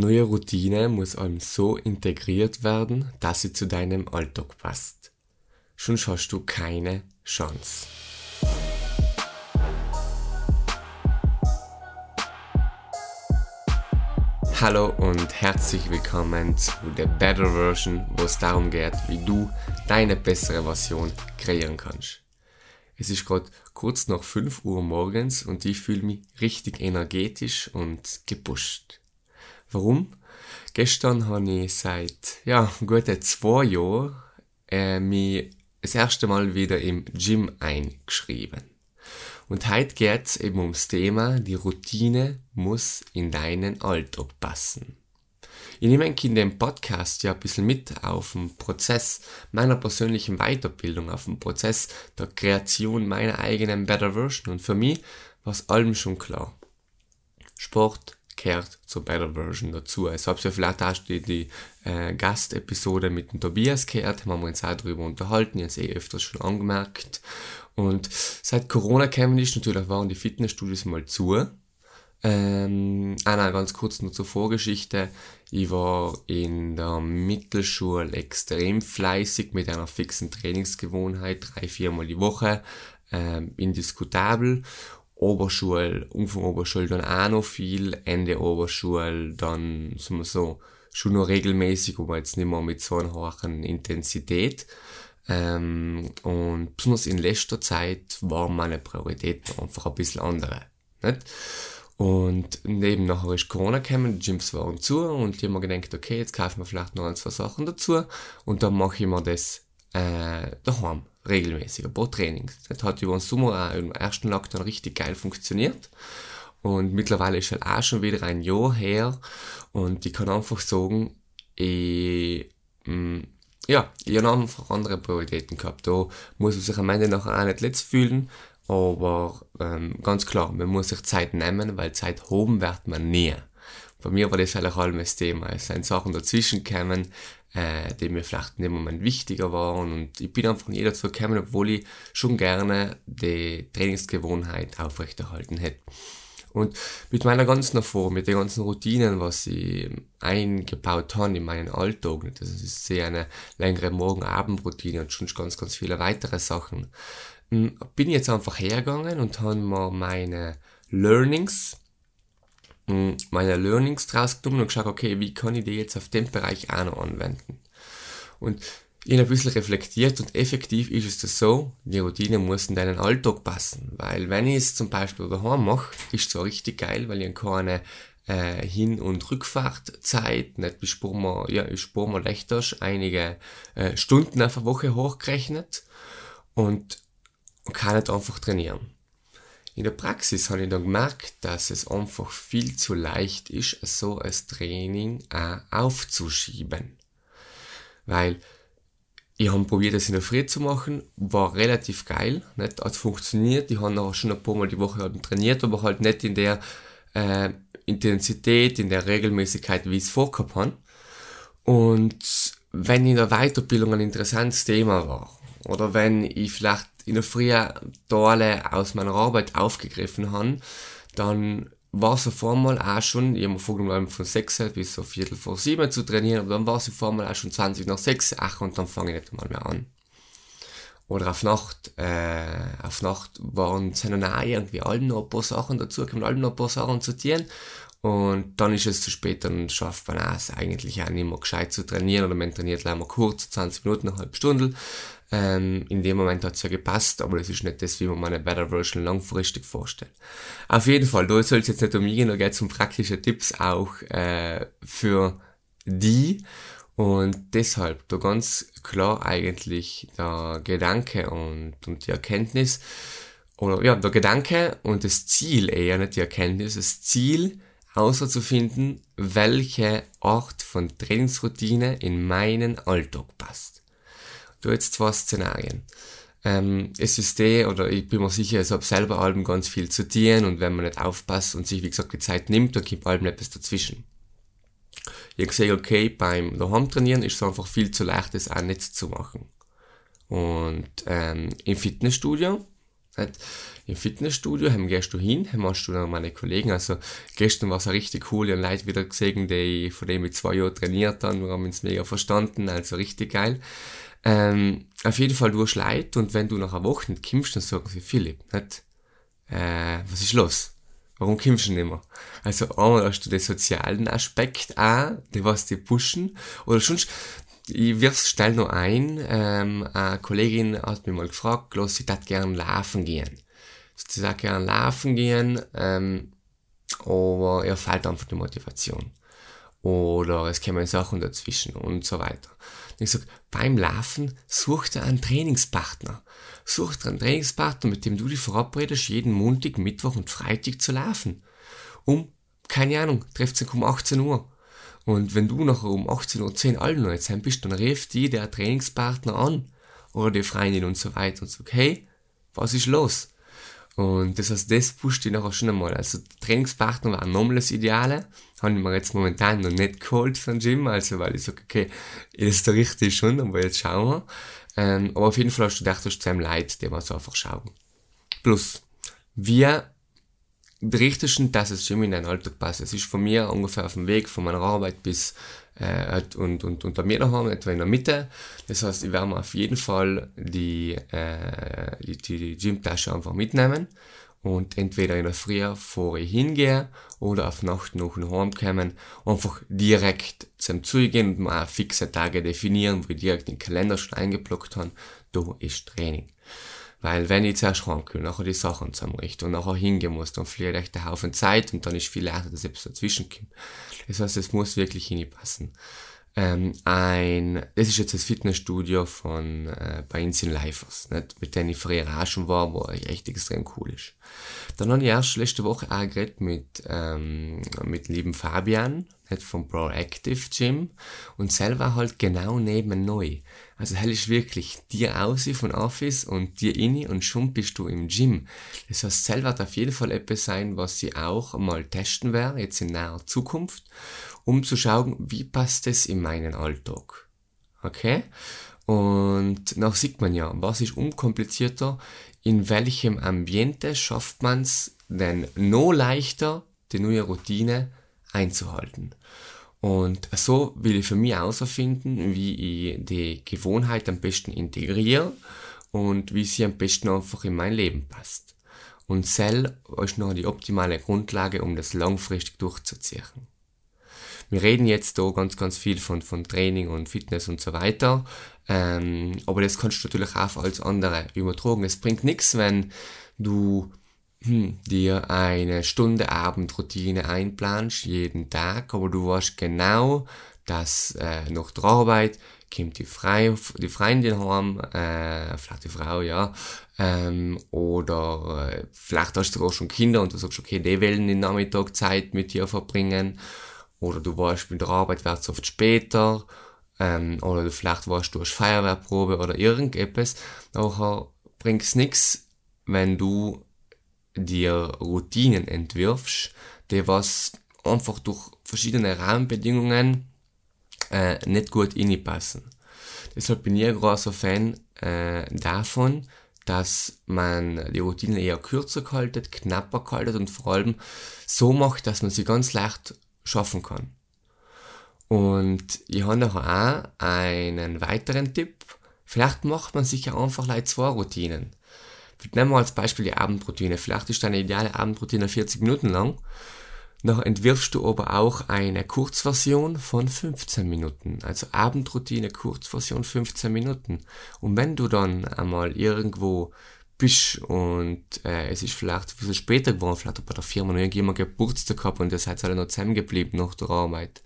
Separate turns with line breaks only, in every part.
Eine neue Routine muss allem so integriert werden, dass sie zu deinem Alltag passt. Sonst hast du keine Chance. Hallo und herzlich willkommen zu der Better Version, wo es darum geht, wie du deine bessere Version kreieren kannst. Es ist gerade kurz nach 5 Uhr morgens und ich fühle mich richtig energetisch und gepusht. Warum? Gestern habe ich seit ja, gute zwei Jahren äh, mich das erste Mal wieder im Gym eingeschrieben. Und heute geht es eben ums Thema, die Routine muss in deinen Alltag passen. Ich nehme ein in dem Podcast ja ein bisschen mit auf den Prozess meiner persönlichen Weiterbildung, auf den Prozess der Kreation meiner eigenen Better Version. Und für mich war es allem schon klar. Sport, gehört zur Better Version dazu. Also habt ihr vielleicht auch die, die äh, Gastepisode mit dem Tobias gehört, haben wir uns auch darüber unterhalten, ich habe es eh öfters schon angemerkt. Und seit Corona kämen ist, natürlich waren die Fitnessstudios mal zu. Ähm, ah nein, ganz kurz nur zur Vorgeschichte. Ich war in der Mittelschule extrem fleißig mit einer fixen Trainingsgewohnheit, drei, viermal die Woche, ähm, indiskutabel. Oberschule, Anfang Oberschule dann auch noch viel, Ende Oberschule dann, sagen wir so, schon noch regelmäßig, aber jetzt nicht mehr mit so einer hohen Intensität. Ähm, und besonders in letzter Zeit waren meine Prioritäten einfach ein bisschen andere. Nicht? Und neben nachher ist Corona gekommen, die Gyms waren zu und ich habe mir gedacht, okay, jetzt kaufen wir vielleicht noch ein, zwei Sachen dazu und dann mache ich mir das äh, daheim regelmäßig, ein paar Trainings. Das hat über den Sommer auch im ersten Lockdown richtig geil funktioniert. Und mittlerweile ist halt auch schon wieder ein Jahr her. Und ich kann einfach sagen, ich, mh, mm, ja, ich habe einfach andere Prioritäten gehabt. Da muss man sich am Ende nachher auch nicht letzt fühlen. Aber ähm, ganz klar, man muss sich Zeit nehmen, weil Zeit hoben wird man nie. Bei mir war das eigentlich allem Thema. Es sind Sachen dazwischen gekommen, äh, die mir vielleicht in dem Moment wichtiger waren. Und ich bin einfach nie dazu gekommen, obwohl ich schon gerne die Trainingsgewohnheit aufrechterhalten hätte. Und mit meiner ganzen Erfahrung, mit den ganzen Routinen, was ich eingebaut habe in meinen Alltag, das ist sehr eine längere Morgen-Abend-Routine und schon ganz, ganz viele weitere Sachen, hm, bin ich jetzt einfach hergegangen und habe mir meine Learnings meine Learnings draus genommen und geschaut, okay, wie kann ich die jetzt auf dem Bereich auch noch anwenden? Und ich habe ein bisschen reflektiert und effektiv ist es das so, die Routine muss in deinen Alltag passen. Weil wenn ich es zum Beispiel daheim mache, ist es zwar richtig geil, weil ich keine äh, Hin- und Rückfahrtzeit, nicht ich spare mir, ja, ich spare mir leichter einige äh, Stunden auf eine Woche hochgerechnet und kann nicht einfach trainieren. In der Praxis habe ich dann gemerkt, dass es einfach viel zu leicht ist, so ein Training auch aufzuschieben. Weil ich habe probiert, das in der Früh zu machen, war relativ geil, nicht? hat funktioniert. Ich habe auch schon ein paar Mal die Woche halt trainiert, aber halt nicht in der äh, Intensität, in der Regelmäßigkeit, wie ich es vorgehabt habe. Und wenn in der Weiterbildung ein interessantes Thema war, oder wenn ich vielleicht in der Früh Teile aus meiner Arbeit aufgegriffen habe, dann war es auf einmal auch schon, ich habe mir vorgenommen, von 6 bis so Viertel vor 7 zu trainieren, aber dann war es auf einmal auch schon 20 nach 6, ach, und dann fange ich nicht mal mehr an. Oder auf Nacht, äh, auf Nacht waren, sind dann auch irgendwie alle noch ein paar Sachen dazu, kommen alle noch ein paar Sachen zu tun. Und dann ist es zu spät, dann schafft man es eigentlich auch nicht mehr gescheit zu trainieren, oder man trainiert leider kurz, 20 Minuten, eine halbe Stunde. Ähm, in dem Moment hat es ja gepasst, aber das ist nicht das, wie man meine Better Version langfristig vorstellt. Auf jeden Fall, da soll es jetzt nicht um mich gehen, da geht es um praktische Tipps auch äh, für die. Und deshalb da ganz klar eigentlich der Gedanke und, und die Erkenntnis, oder ja, der Gedanke und das Ziel eher, nicht die Erkenntnis, das Ziel herauszufinden, welche Art von Trainingsroutine in meinen Alltag passt du jetzt zwei Szenarien. Ähm, es ist der, oder ich bin mir sicher, es hat selber Alben ganz viel zu tun und wenn man nicht aufpasst und sich, wie gesagt, die Zeit nimmt, dann gibt Alben etwas dazwischen. Ich habe gesehen, okay, beim daheim trainieren ist es einfach viel zu leicht, das auch nicht zu machen. Und ähm, im Fitnessstudio Nicht? Im Fitnessstudio haben gehst du hin, machst du dann meine Kollegen, also gestern war es richtig cool, ich habe Leute wieder gesehen, die, von denen ich zwei Jahre trainiert haben, wir haben uns mega verstanden, also richtig geil. Ähm, auf jeden Fall du hast Leute und wenn du nach einer Woche nicht kommst, dann sagen sie, Philipp, nicht? Äh, was ist los? Warum kommst du nicht mehr? Also einmal hast du den sozialen Aspekt auch, die was die pushen, oder sonst, ich wirf's schnell noch ein, ähm, eine Kollegin hat mich mal gefragt, los, sie würde gerne laufen gehen. Sie sagt gerne laufen gehen, ähm, aber ihr fehlt einfach die Motivation. Oder es kommen Sachen dazwischen und so weiter. Und ich sag, beim Laufen such dir einen Trainingspartner. Such dir einen Trainingspartner, mit dem du dich verabredest, jeden Montag, Mittwoch und Freitag zu laufen. Um, keine Ahnung, trefft sich um 18 Uhr. Und wenn du nachher um 18.10 Uhr alle noch jetzt bist, dann rief die der Trainingspartner an oder die Freundin und so weiter und sagt, hey, was ist los? Und das heißt, das pusht dich nachher schon einmal. Also Trainingspartner war nochmal das Ideale. Habe ich mir jetzt momentan noch nicht geholt den Gym, also weil ich sage, okay, ist der richtige schon, aber jetzt schauen wir. Ähm, aber auf jeden Fall hast du gedacht, du hast zu einem Leid, den wir so einfach schauen. Plus, wir berichtest, dass es Gym in deinen Alltag passt. Es ist von mir ungefähr auf dem Weg von meiner Arbeit bis äh, und, und, und bei mir daheim, etwa in der Mitte. Das heißt, ich werde mir auf jeden Fall die, äh, die, die Gymtasche einfach mitnehmen und entweder in der Früh vor ich hingehe oder auf Nacht noch nach Hause kommen, einfach direkt zum Zugehen und mal fixe Tage definieren, wo ich direkt den Kalender schon eingeblockt habe, da ist Training. Weil wenn ich zuerst und nachher die Sachen zusammenrichte und nachher hingehen muss, dann verliere ich einen Haufen Zeit und dann ist viel leichter, dass etwas dazwischen kommt. Das heißt, es muss wirklich hinpassen. Ähm, ein, das ist jetzt das Fitnessstudio von äh, bei Insin Lifers, nicht? mit dem ich früher auch schon war, wo echt extrem cool ist. Dann habe ich erst letzte Woche auch geredet mit, ähm, mit lieben Fabian, nicht vom Proactive Gym und selber halt genau neben neu. Also hell ist wirklich dir aus von Office und dir inni und schon bist du im Gym. Das heißt, selber wird auf jeden Fall etwas sein, was sie auch mal testen werde, jetzt in naher Zukunft, um zu schauen, wie passt es in meinen Alltag. Okay? Und nach sieht man ja, was ist unkomplizierter, in welchem Ambiente schafft man es denn noch leichter, die neue Routine einzuhalten. Und so will ich für mich herausfinden, wie ich die Gewohnheit am besten integriere und wie sie am besten einfach in mein Leben passt. Und Cell ist noch die optimale Grundlage, um das langfristig durchzuziehen. Wir reden jetzt da ganz, ganz viel von, von Training und Fitness und so weiter. Ähm, aber das kannst du natürlich auch als andere übertragen. Es bringt nichts, wenn du hm, dir eine Stunde Abendroutine einplanst, jeden Tag, aber du weißt genau, dass äh, nach der Arbeit kommt die, Frei, die Freundin heim, äh, vielleicht die Frau, ja, ähm, oder äh, vielleicht hast du auch schon Kinder und du sagst, okay, die wollen den Nachmittag Zeit mit dir verbringen, oder du weißt, mit der Arbeit wird oft später, ähm, oder du vielleicht weißt, du hast Feuerwehrprobe oder irgendetwas, nachher bringt es nichts, wenn du dir Routinen entwirfst, die was einfach durch verschiedene Rahmenbedingungen äh, nicht gut passen. Deshalb bin ich ein großer Fan äh, davon, dass man die Routinen eher kürzer haltet, knapper haltet und vor allem so macht, dass man sie ganz leicht schaffen kann. Und ich habe nachher auch einen weiteren Tipp. Vielleicht macht man sich ja einfach like zwei Routinen. Nehmen wir als Beispiel die Abendroutine. Vielleicht ist deine ideale Abendroutine 40 Minuten lang. Dann entwirfst du aber auch eine Kurzversion von 15 Minuten. Also Abendroutine, Kurzversion 15 Minuten. Und wenn du dann einmal irgendwo bist und äh, es ist vielleicht ein bisschen später geworden, vielleicht bei der Firma noch irgendjemand Geburtstag gehabt und ihr seid alle noch zusammengeblieben nach der Arbeit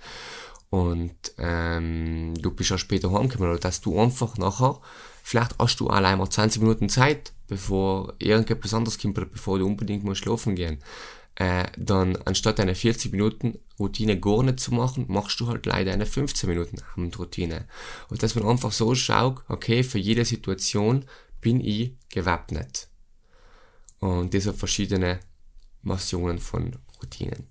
und ähm, du bist ja später heimgekommen oder dass du einfach nachher, vielleicht hast du allein mal 20 Minuten Zeit, bevor irgendetwas anderes kommt bevor du unbedingt musst schlafen gehen, äh, dann anstatt eine 40 Minuten Routine gar nicht zu machen, machst du halt leider eine 15 Minuten Abendroutine. Und dass man einfach so schaut, okay, für jede Situation bin ich gewappnet. Und diese verschiedene Versionen von Routinen.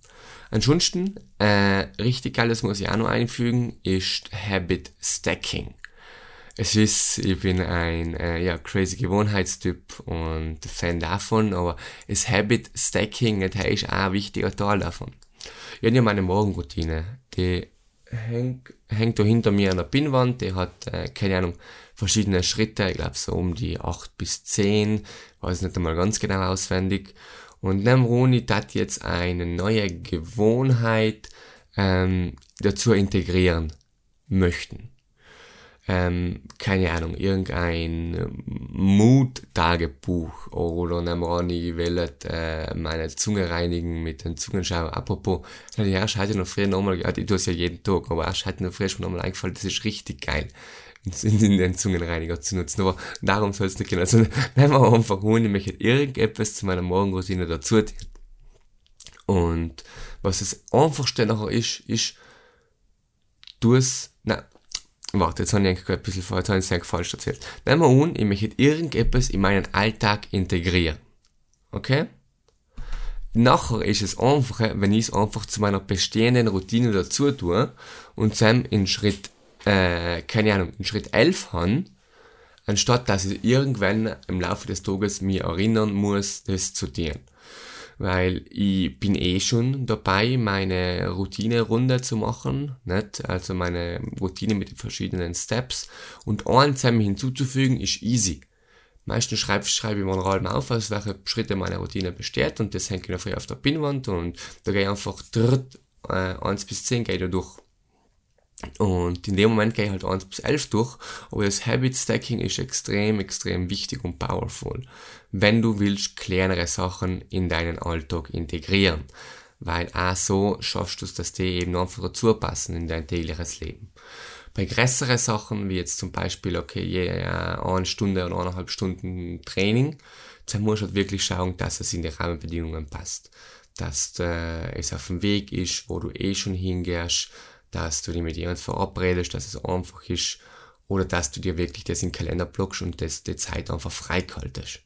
Ansonsten, äh, richtig geil, das muss ich auch noch einfügen, ist Habit Stacking. Es ist, ich bin ein äh, ja, crazy Gewohnheitstyp und Fan davon, aber das Habit Stacking, das ist auch ein wichtiger Teil davon. Ich habe ja meine Morgenroutine, die hängt, hängt da hinter mir an der Pinnwand, die hat, äh, keine Ahnung, verschiedene Schritte, ich glaube so um die 8 bis 10, weiß nicht einmal ganz genau auswendig. Und neben Roni tat jetzt eine neue Gewohnheit ähm, dazu integrieren möchten ähm, keine Ahnung, irgendein Mut-Tagebuch oder Namrani will äh, meine Zunge reinigen mit dem Zungenschauer. Apropos, ja, erst hatte noch früher nochmal, ich tue es ja jeden Tag, aber erst hatte noch früher schon nochmal eingefallen, das ist richtig geil, in, in den Zungenreiniger zu nutzen. Aber darum soll es nicht gehen. Also, nehmen wir einfach an, ich möchte irgendetwas zu meiner Morgenroutine dazu tun. Und was das einfachste nachher ist, ist, du es, na, Warte, jetzt habe ich eigentlich ein bisschen jetzt habe ich falsch erzählt. Nehmen wir an, ich möchte irgendetwas in meinen Alltag integrieren. Okay? Nachher ist es einfacher, wenn ich es einfach zu meiner bestehenden Routine dazu tue und dann in Schritt, äh, keine Ahnung, in Schritt 11 habe, anstatt dass ich irgendwann im Laufe des Tages mir erinnern muss, das zu tun weil ich bin eh schon dabei, meine Routine-Runde zu machen, nicht? also meine Routine mit den verschiedenen Steps und eins hinzuzufügen ist easy. Meistens schreibe, schreibe ich mal auf, aus welche Schritte meine Routine besteht und das hänge ich dafür auf der Pinnwand und da gehe ich einfach dritt, äh, 1 bis 10 gehe ich da durch. Und in dem Moment gehe ich halt 1 bis 11 durch, aber das Habit Stacking ist extrem, extrem wichtig und powerful, wenn du willst kleinere Sachen in deinen Alltag integrieren. Weil auch so schaffst du es, dass die eben einfach dazu passen in dein tägliches Leben. Bei größeren Sachen, wie jetzt zum Beispiel, okay, je, eine Stunde oder eineinhalb Stunden Training, dann musst du halt wirklich schauen, dass es in die Rahmenbedingungen passt. Dass äh, es auf dem Weg ist, wo du eh schon hingehst, dass du dich mit jemandem verabredest, dass es einfach ist, oder dass du dir wirklich das in den Kalender blockst und das, die Zeit einfach freikaltest.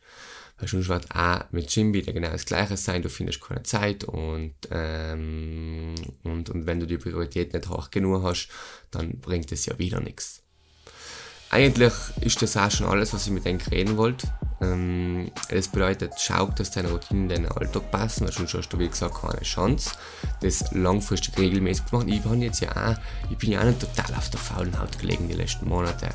Weil sonst wird auch mit Gym wieder genau das Gleiche sein, du findest keine Zeit und, ähm, und, und wenn du die Priorität nicht hoch genug hast, dann bringt es ja wieder nichts. Eigentlich ist das auch schon alles, was ich mit denen reden wollte. Ähm, das bedeutet, schau, dass deine Routinen in deinen Alltag passen, weil sonst hast du, wie gesagt, keine Chance, das langfristig regelmäßig zu machen. Ich, bin jetzt ja auch, ich bin ja auch nicht total auf der faulen Haut gelegen die letzten Monate.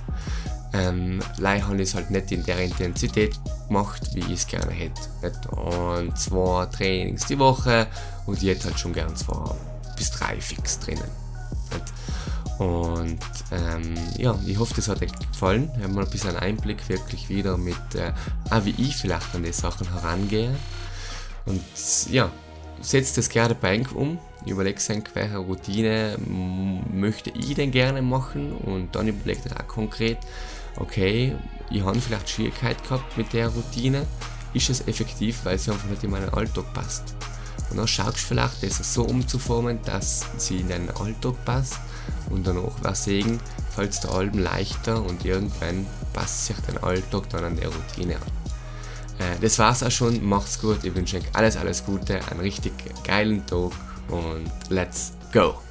Ähm, leider habe ich es halt nicht in der Intensität gemacht, wie ich es gerne hätte. Und zwei Trainings die Woche und ich hätte halt schon gern zwei bis drei fix drinnen. Nicht? Und ähm, ja, ich hoffe, das hat euch gefallen. Wir haben mal ein bisschen Einblick wirklich wieder mit, äh, auch wie ich vielleicht an die Sachen herangehe. Und ja, setzt das gerne bei euch um. Überlegt euch, welche Routine möchte ich denn gerne machen und dann überlegt euch auch konkret, okay, ich habe vielleicht Schwierigkeit gehabt mit der Routine. Ist es effektiv, weil sie einfach nicht in meinen Alltag passt? Und dann schaust du vielleicht, das so umzuformen, dass sie in deinen Alltag passt und danach wäre Segen, fällt der Alben leichter und irgendwann passt sich dein Alltag dann an der Routine an. Äh, das war's auch schon, macht's gut, ich wünsche euch alles, alles Gute, einen richtig geilen Tag und let's go!